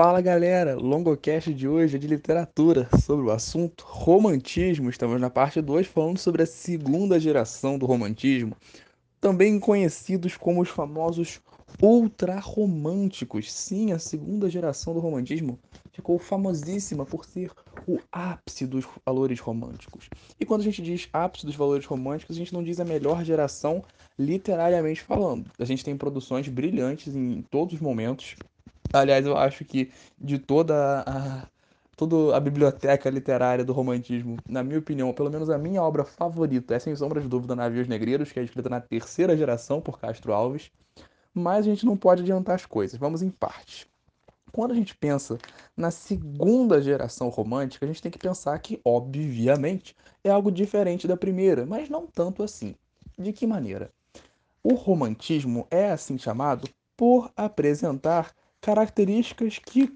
Fala galera, longocast de hoje é de literatura sobre o assunto romantismo. Estamos na parte 2 falando sobre a segunda geração do romantismo, também conhecidos como os famosos ultrarromânticos. Sim, a segunda geração do romantismo ficou famosíssima por ser o ápice dos valores românticos. E quando a gente diz ápice dos valores românticos, a gente não diz a melhor geração literariamente falando. A gente tem produções brilhantes em todos os momentos. Aliás, eu acho que de toda a toda a biblioteca literária do romantismo, na minha opinião, pelo menos a minha obra favorita é sem sombra de dúvida Navios Negreiros, que é escrita na terceira geração por Castro Alves. Mas a gente não pode adiantar as coisas, vamos em partes. Quando a gente pensa na segunda geração romântica, a gente tem que pensar que, obviamente, é algo diferente da primeira, mas não tanto assim. De que maneira? O romantismo é assim chamado por apresentar características que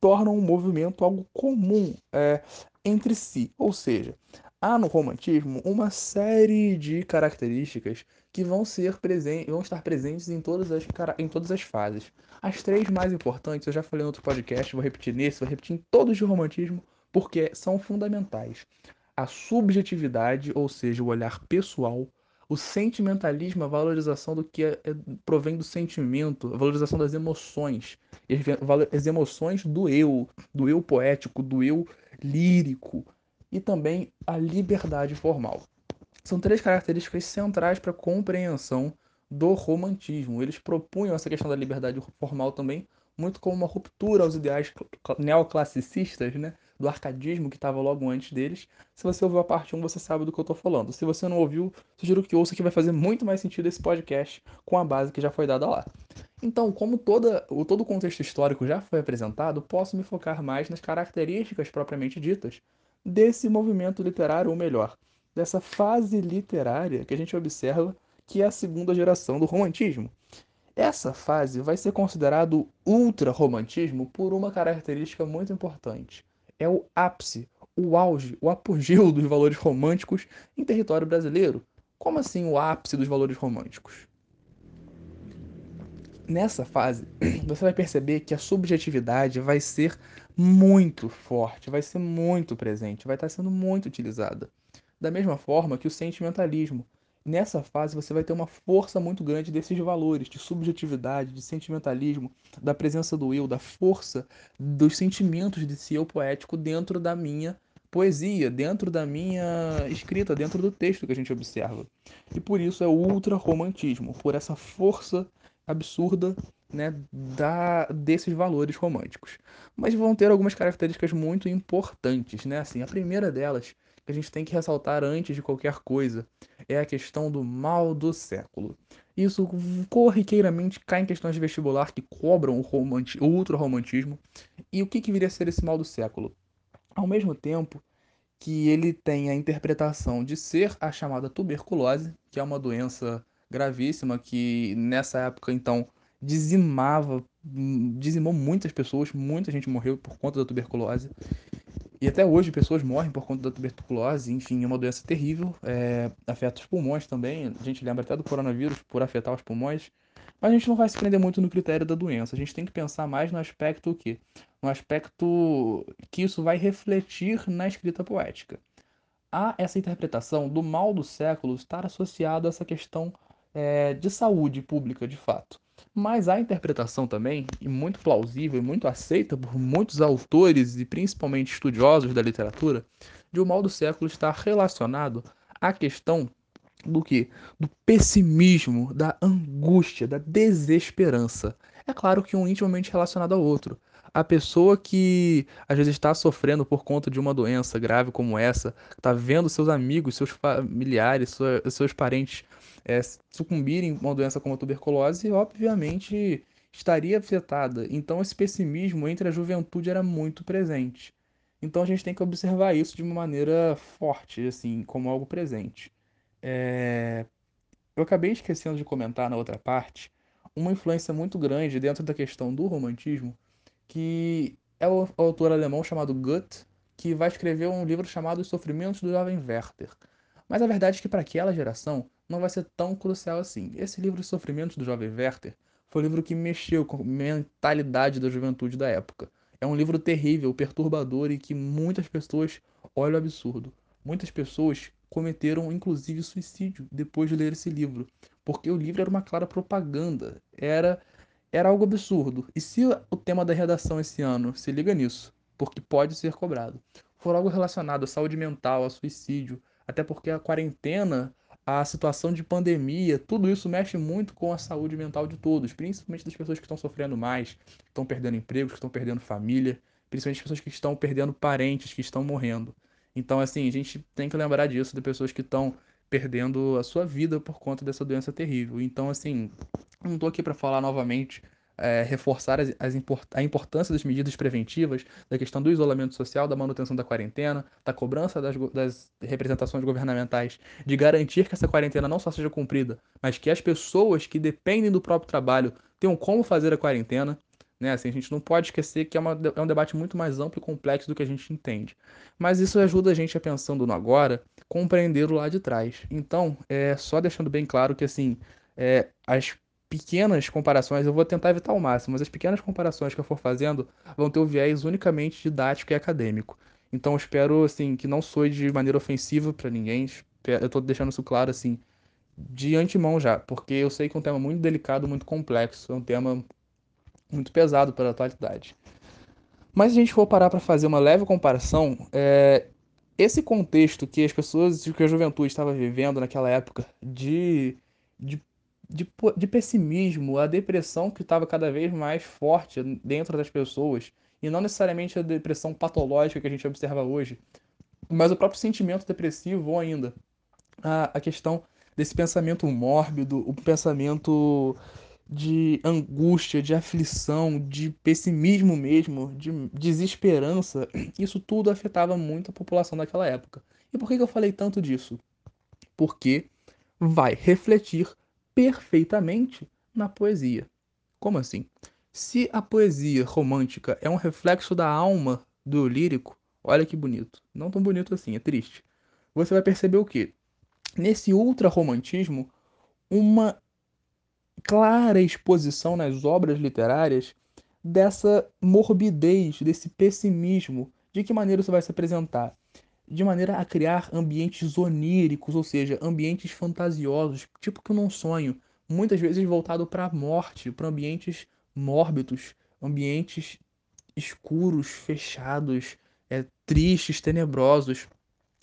tornam o movimento algo comum é, entre si. Ou seja, há no romantismo uma série de características que vão, ser presentes, vão estar presentes em todas, as, em todas as fases. As três mais importantes, eu já falei no outro podcast, vou repetir nesse, vou repetir em todos de romantismo, porque são fundamentais. A subjetividade, ou seja, o olhar pessoal, o sentimentalismo, a valorização do que é, é, provém do sentimento, a valorização das emoções, as emoções do eu, do eu poético, do eu lírico, e também a liberdade formal. São três características centrais para a compreensão do romantismo. Eles propunham essa questão da liberdade formal também muito como uma ruptura aos ideais neoclassicistas, né? Do arcadismo que estava logo antes deles. Se você ouviu a parte 1, você sabe do que eu estou falando. Se você não ouviu, sugiro que ouça que vai fazer muito mais sentido esse podcast com a base que já foi dada lá. Então, como toda, o, todo o contexto histórico já foi apresentado, posso me focar mais nas características propriamente ditas desse movimento literário, ou melhor, dessa fase literária que a gente observa que é a segunda geração do romantismo. Essa fase vai ser considerado ultra-romantismo por uma característica muito importante. É o ápice, o auge, o apogeu dos valores românticos em território brasileiro. Como assim o ápice dos valores românticos? Nessa fase, você vai perceber que a subjetividade vai ser muito forte, vai ser muito presente, vai estar sendo muito utilizada. Da mesma forma que o sentimentalismo. Nessa fase você vai ter uma força muito grande desses valores, de subjetividade, de sentimentalismo, da presença do eu, da força dos sentimentos desse eu poético dentro da minha poesia, dentro da minha escrita, dentro do texto que a gente observa. E por isso é o ultra-romantismo, por essa força absurda né, da, desses valores românticos. Mas vão ter algumas características muito importantes, né? Assim, a primeira delas, que a gente tem que ressaltar antes de qualquer coisa, é a questão do mal do século. Isso corriqueiramente cai em questões de vestibular que cobram o, o ultra-romantismo. E o que, que viria a ser esse mal do século? Ao mesmo tempo que ele tem a interpretação de ser a chamada tuberculose, que é uma doença gravíssima que nessa época então dizimava, dizimou muitas pessoas, muita gente morreu por conta da tuberculose. E até hoje pessoas morrem por conta da tuberculose, enfim, é uma doença terrível, é, afeta os pulmões também, a gente lembra até do coronavírus por afetar os pulmões, mas a gente não vai se prender muito no critério da doença, a gente tem que pensar mais no aspecto o quê? No aspecto que isso vai refletir na escrita poética. Há essa interpretação do mal do século estar associado a essa questão é, de saúde pública de fato. Mas a interpretação também, e muito plausível e muito aceita por muitos autores e principalmente estudiosos da literatura, de o mal do século estar relacionado à questão do que? Do pessimismo, da angústia, da desesperança. É claro que um intimamente relacionado ao outro. A pessoa que às vezes está sofrendo por conta de uma doença grave como essa, está vendo seus amigos, seus familiares, seus parentes é, sucumbirem a uma doença como a tuberculose, obviamente estaria afetada. Então esse pessimismo entre a juventude era muito presente. Então a gente tem que observar isso de uma maneira forte, assim, como algo presente. É... Eu acabei esquecendo de comentar na outra parte uma influência muito grande dentro da questão do romantismo, que é o autor alemão chamado Goethe, que vai escrever um livro chamado Os Sofrimentos do Jovem Werther. Mas a verdade é que para aquela geração não vai ser tão crucial assim. Esse livro Os Sofrimentos do Jovem Werther Foi um livro que mexeu com a mentalidade da juventude da época. É um livro terrível, perturbador e que muitas pessoas olham absurdo. Muitas pessoas cometeram inclusive suicídio depois de ler esse livro, porque o livro era uma clara propaganda, era era algo absurdo. E se o tema da redação esse ano se liga nisso, porque pode ser cobrado, for algo relacionado à saúde mental, a suicídio, até porque a quarentena, a situação de pandemia, tudo isso mexe muito com a saúde mental de todos, principalmente das pessoas que estão sofrendo mais, que estão perdendo empregos, que estão perdendo família, principalmente as pessoas que estão perdendo parentes, que estão morrendo. Então, assim, a gente tem que lembrar disso, de pessoas que estão perdendo a sua vida por conta dessa doença terrível. Então, assim, não estou aqui para falar novamente é, reforçar as, as import a importância das medidas preventivas, da questão do isolamento social, da manutenção da quarentena, da cobrança das, das, representações governamentais, de garantir que essa quarentena não só seja cumprida, mas que as pessoas que dependem do próprio trabalho tenham como fazer a quarentena. Né? Assim, a gente não pode esquecer que é, uma, é um debate muito mais amplo e complexo do que a gente entende. Mas isso ajuda a gente a, pensando no agora, compreender o lá de trás. Então, é, só deixando bem claro que assim, é, as pequenas comparações, eu vou tentar evitar ao máximo, mas as pequenas comparações que eu for fazendo vão ter o viés unicamente didático e acadêmico. Então eu espero assim que não soe de maneira ofensiva para ninguém. Eu estou deixando isso claro assim de antemão já, porque eu sei que é um tema muito delicado, muito complexo, é um tema muito pesado para a atualidade. Mas se a gente for parar para fazer uma leve comparação, é, esse contexto que as pessoas, que a juventude estava vivendo naquela época de, de de, de pessimismo, a depressão que estava cada vez mais forte dentro das pessoas, e não necessariamente a depressão patológica que a gente observa hoje, mas o próprio sentimento depressivo ou ainda a, a questão desse pensamento mórbido, o pensamento de angústia, de aflição, de pessimismo mesmo, de desesperança, isso tudo afetava muito a população daquela época. E por que eu falei tanto disso? Porque vai refletir perfeitamente na poesia. Como assim? Se a poesia romântica é um reflexo da alma do lírico, olha que bonito. Não tão bonito assim, é triste. Você vai perceber o quê? Nesse ultra-romantismo, uma clara exposição nas obras literárias dessa morbidez, desse pessimismo. De que maneira isso vai se apresentar? De maneira a criar ambientes oníricos, ou seja, ambientes fantasiosos, tipo que num sonho, muitas vezes voltado para a morte, para ambientes mórbidos, ambientes escuros, fechados, é, tristes, tenebrosos.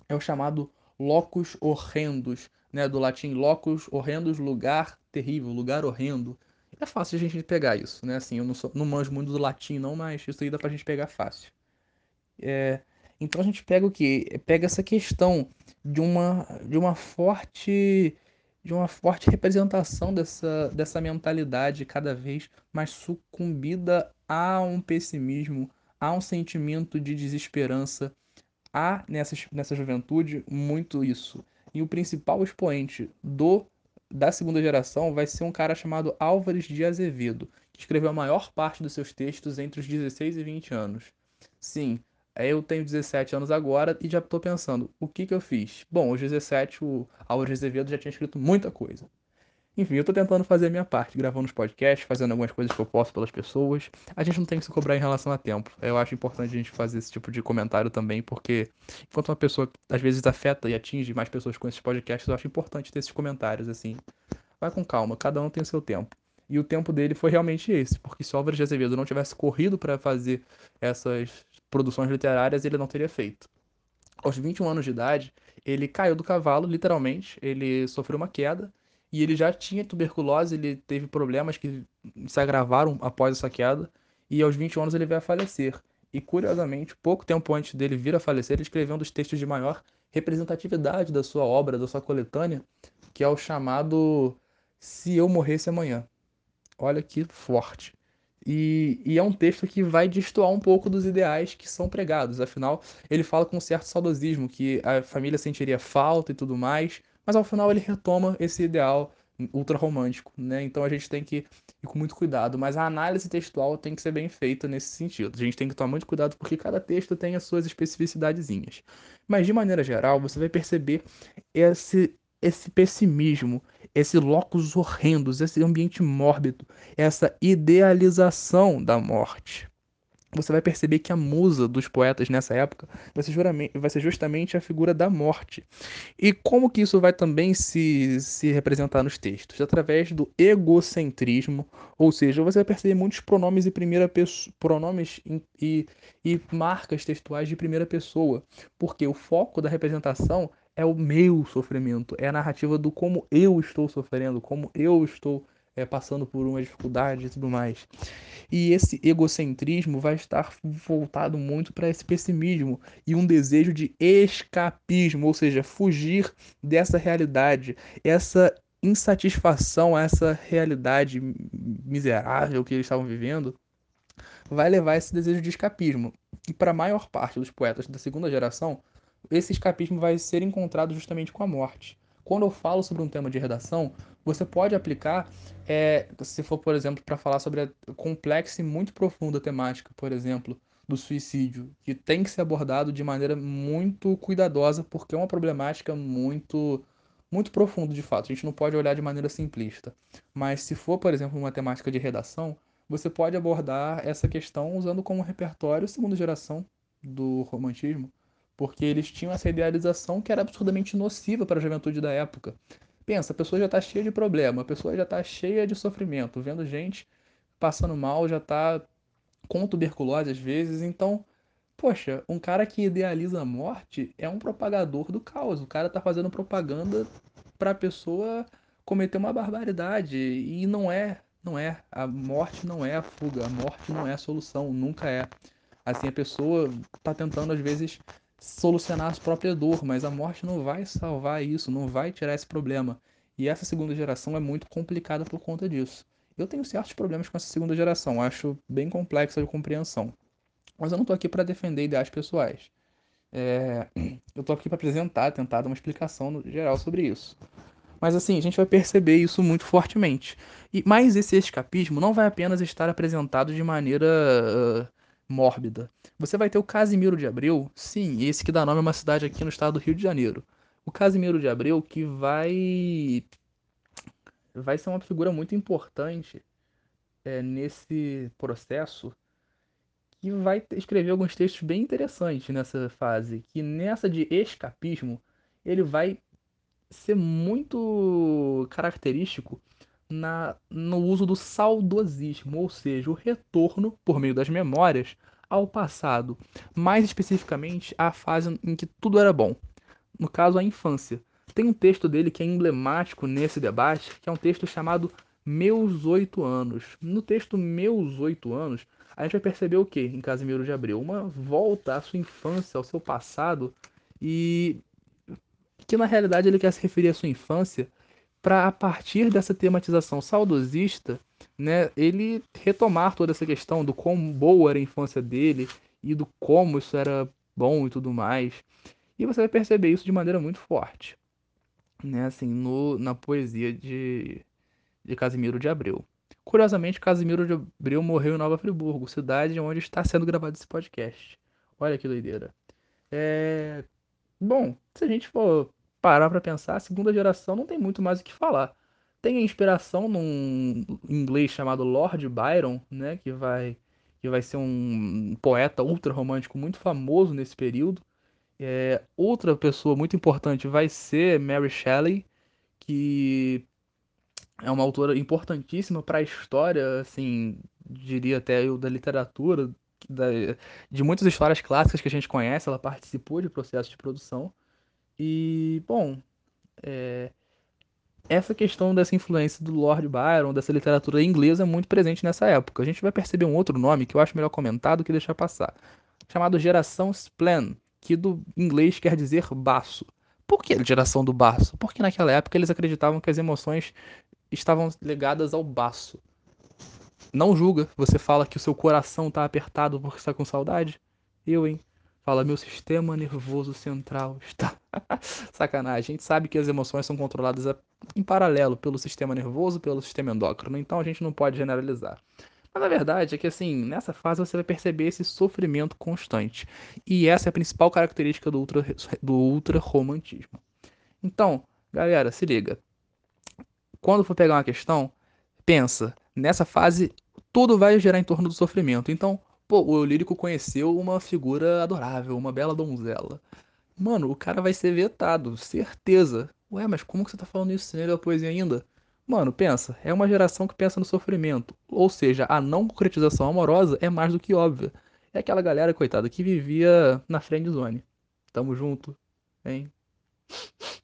É o chamado locus horrendos, né, do latim locus horrendos, lugar terrível, lugar horrendo. É fácil a gente pegar isso, né? Assim, eu não, sou, não manjo muito do latim não, mas isso aí dá pra gente pegar fácil. É, então a gente pega o que? Pega essa questão de uma, de uma forte de uma forte representação dessa, dessa mentalidade cada vez mais sucumbida a um pessimismo, a um sentimento de desesperança. Há nessa, nessa juventude muito isso. E o principal expoente do da segunda geração vai ser um cara chamado Álvares de Azevedo, que escreveu a maior parte dos seus textos entre os 16 e 20 anos. Sim, eu tenho 17 anos agora e já estou pensando, o que que eu fiz? Bom, aos 17 o Álvaro Azevedo já tinha escrito muita coisa. Enfim, eu estou tentando fazer a minha parte, gravando os podcasts, fazendo algumas coisas que eu posso pelas pessoas. A gente não tem que se cobrar em relação a tempo. Eu acho importante a gente fazer esse tipo de comentário também, porque enquanto uma pessoa às vezes afeta e atinge mais pessoas com esses podcasts, eu acho importante ter esses comentários, assim. Vai com calma, cada um tem o seu tempo. E o tempo dele foi realmente esse, porque se o Álvaro de Azevedo não tivesse corrido para fazer essas produções literárias ele não teria feito. Aos 21 anos de idade, ele caiu do cavalo, literalmente, ele sofreu uma queda e ele já tinha tuberculose, ele teve problemas que se agravaram após essa queda e aos 21 anos ele veio a falecer. E curiosamente, pouco tempo antes dele vir a falecer, ele escreveu um dos textos de maior representatividade da sua obra, da sua coletânea, que é o chamado Se Eu Morresse Amanhã. Olha que forte. E, e, é um texto que vai destoar um pouco dos ideais que são pregados. Afinal, ele fala com um certo saudosismo, que a família sentiria falta e tudo mais, mas ao final ele retoma esse ideal ultra romântico, né? Então a gente tem que ir com muito cuidado, mas a análise textual tem que ser bem feita nesse sentido. A gente tem que tomar muito cuidado porque cada texto tem as suas especificidadezinhas. Mas de maneira geral, você vai perceber esse esse pessimismo, esse locus horrendos, esse ambiente mórbido, essa idealização da morte você vai perceber que a musa dos poetas nessa época vai ser, vai ser, justamente a figura da morte. E como que isso vai também se, se representar nos textos? Através do egocentrismo, ou seja, você vai perceber muitos pronomes em primeira pessoa, pronomes e, e marcas textuais de primeira pessoa, porque o foco da representação é o meu sofrimento, é a narrativa do como eu estou sofrendo, como eu estou é, passando por uma dificuldade e tudo mais. E esse egocentrismo vai estar voltado muito para esse pessimismo e um desejo de escapismo, ou seja, fugir dessa realidade, essa insatisfação, essa realidade miserável que eles estavam vivendo, vai levar esse desejo de escapismo. E para a maior parte dos poetas da segunda geração, esse escapismo vai ser encontrado justamente com a morte. Quando eu falo sobre um tema de redação, você pode aplicar, é, se for, por exemplo, para falar sobre a complexa e muito profunda temática, por exemplo, do suicídio, que tem que ser abordado de maneira muito cuidadosa, porque é uma problemática muito muito profunda de fato. A gente não pode olhar de maneira simplista. Mas se for, por exemplo, uma temática de redação, você pode abordar essa questão usando como repertório segunda geração do romantismo, porque eles tinham essa idealização que era absurdamente nociva para a juventude da época. Pensa, a pessoa já está cheia de problema, a pessoa já está cheia de sofrimento, vendo gente passando mal, já está com tuberculose às vezes, então, poxa, um cara que idealiza a morte é um propagador do caos. O cara está fazendo propaganda para a pessoa cometer uma barbaridade e não é, não é. A morte não é a fuga, a morte não é a solução, nunca é. Assim, a pessoa está tentando às vezes solucionar a própria dor, mas a morte não vai salvar isso, não vai tirar esse problema. E essa segunda geração é muito complicada por conta disso. Eu tenho certos problemas com essa segunda geração, acho bem complexa de compreensão. Mas eu não estou aqui para defender ideais pessoais. É... Eu estou aqui para apresentar, tentar dar uma explicação geral sobre isso. Mas assim, a gente vai perceber isso muito fortemente. E Mas esse escapismo não vai apenas estar apresentado de maneira uh, mórbida. Você vai ter o Casimiro de Abreu, sim, esse que dá nome a uma cidade aqui no estado do Rio de Janeiro. O Casimiro de Abreu que vai vai ser uma figura muito importante é, nesse processo que vai escrever alguns textos bem interessantes nessa fase, que nessa de escapismo ele vai ser muito característico na, no uso do saudosismo, ou seja, o retorno, por meio das memórias, ao passado, mais especificamente à fase em que tudo era bom, no caso a infância. Tem um texto dele que é emblemático nesse debate, que é um texto chamado Meus Oito Anos. No texto Meus Oito Anos, a gente vai perceber o que em Casimiro de Abreu? Uma volta à sua infância, ao seu passado, e que na realidade ele quer se referir à sua infância para a partir dessa tematização saudosista, né, ele retomar toda essa questão do quão boa era a infância dele e do como isso era bom e tudo mais. E você vai perceber isso de maneira muito forte, né, assim, no, na poesia de, de Casimiro de Abreu. Curiosamente, Casimiro de Abreu morreu em Nova Friburgo, cidade onde está sendo gravado esse podcast. Olha que doideira. É... Bom, se a gente for parar para pensar, a segunda geração não tem muito mais o que falar. Tem a inspiração num inglês chamado Lord Byron, né, que vai que vai ser um poeta ultra romântico muito famoso nesse período. É, outra pessoa muito importante vai ser Mary Shelley, que é uma autora importantíssima para a história, assim, diria até eu, da literatura, da, de muitas histórias clássicas que a gente conhece, ela participou de processos de produção. E, bom, é, essa questão dessa influência do Lord Byron, dessa literatura inglesa, é muito presente nessa época. A gente vai perceber um outro nome que eu acho melhor comentar do que deixar passar, chamado Geração Splen, que do inglês quer dizer baço. Por que geração do baço? Porque naquela época eles acreditavam que as emoções estavam ligadas ao baço. Não julga, você fala que o seu coração está apertado porque está com saudade? Eu, hein? Fala, meu sistema nervoso central está. Sacanagem. A gente sabe que as emoções são controladas em paralelo pelo sistema nervoso, pelo sistema endócrino, então a gente não pode generalizar. Mas a verdade é que, assim, nessa fase você vai perceber esse sofrimento constante. E essa é a principal característica do ultra, do ultra romantismo. Então, Galera, se liga. Quando for pegar uma questão, pensa, nessa fase tudo vai gerar em torno do sofrimento. Então, pô, o lírico conheceu uma figura adorável, uma bela donzela. Mano, o cara vai ser vetado, certeza. Ué, mas como que você tá falando isso sem ler a poesia ainda? Mano, pensa, é uma geração que pensa no sofrimento. Ou seja, a não concretização amorosa é mais do que óbvia. É aquela galera, coitada, que vivia na friend zone. Tamo junto, hein?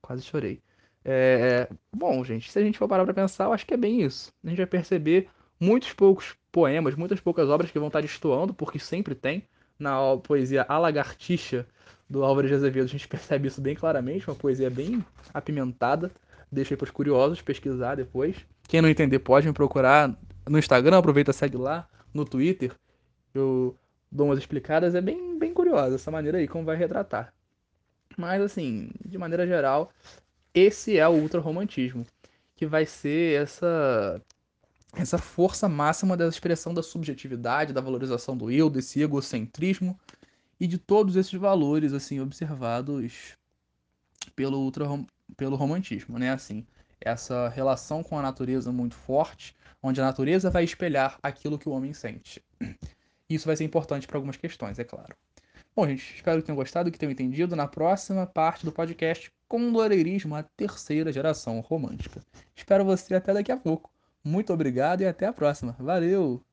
Quase chorei. É... Bom, gente, se a gente for parar pra pensar, eu acho que é bem isso. A gente vai perceber muitos poucos poemas, muitas poucas obras que vão estar destoando, porque sempre tem. Na poesia A Lagartixa, do Álvaro de Azevedo, a gente percebe isso bem claramente, uma poesia bem apimentada. Deixa aí para os curiosos pesquisar depois. Quem não entender pode me procurar no Instagram, aproveita segue lá, no Twitter. Eu dou umas explicadas, é bem, bem curiosa essa maneira aí, como vai retratar. Mas assim, de maneira geral, esse é o ultrarromantismo, que vai ser essa essa força máxima da expressão da subjetividade, da valorização do eu, desse egocentrismo e de todos esses valores assim observados pelo ultra pelo romantismo, né? Assim, essa relação com a natureza muito forte, onde a natureza vai espelhar aquilo que o homem sente. Isso vai ser importante para algumas questões, é claro. Bom, gente, espero que tenham gostado, que tenham entendido. Na próxima parte do podcast, Condoreirismo, a terceira geração romântica. Espero você até daqui a pouco. Muito obrigado e até a próxima. Valeu!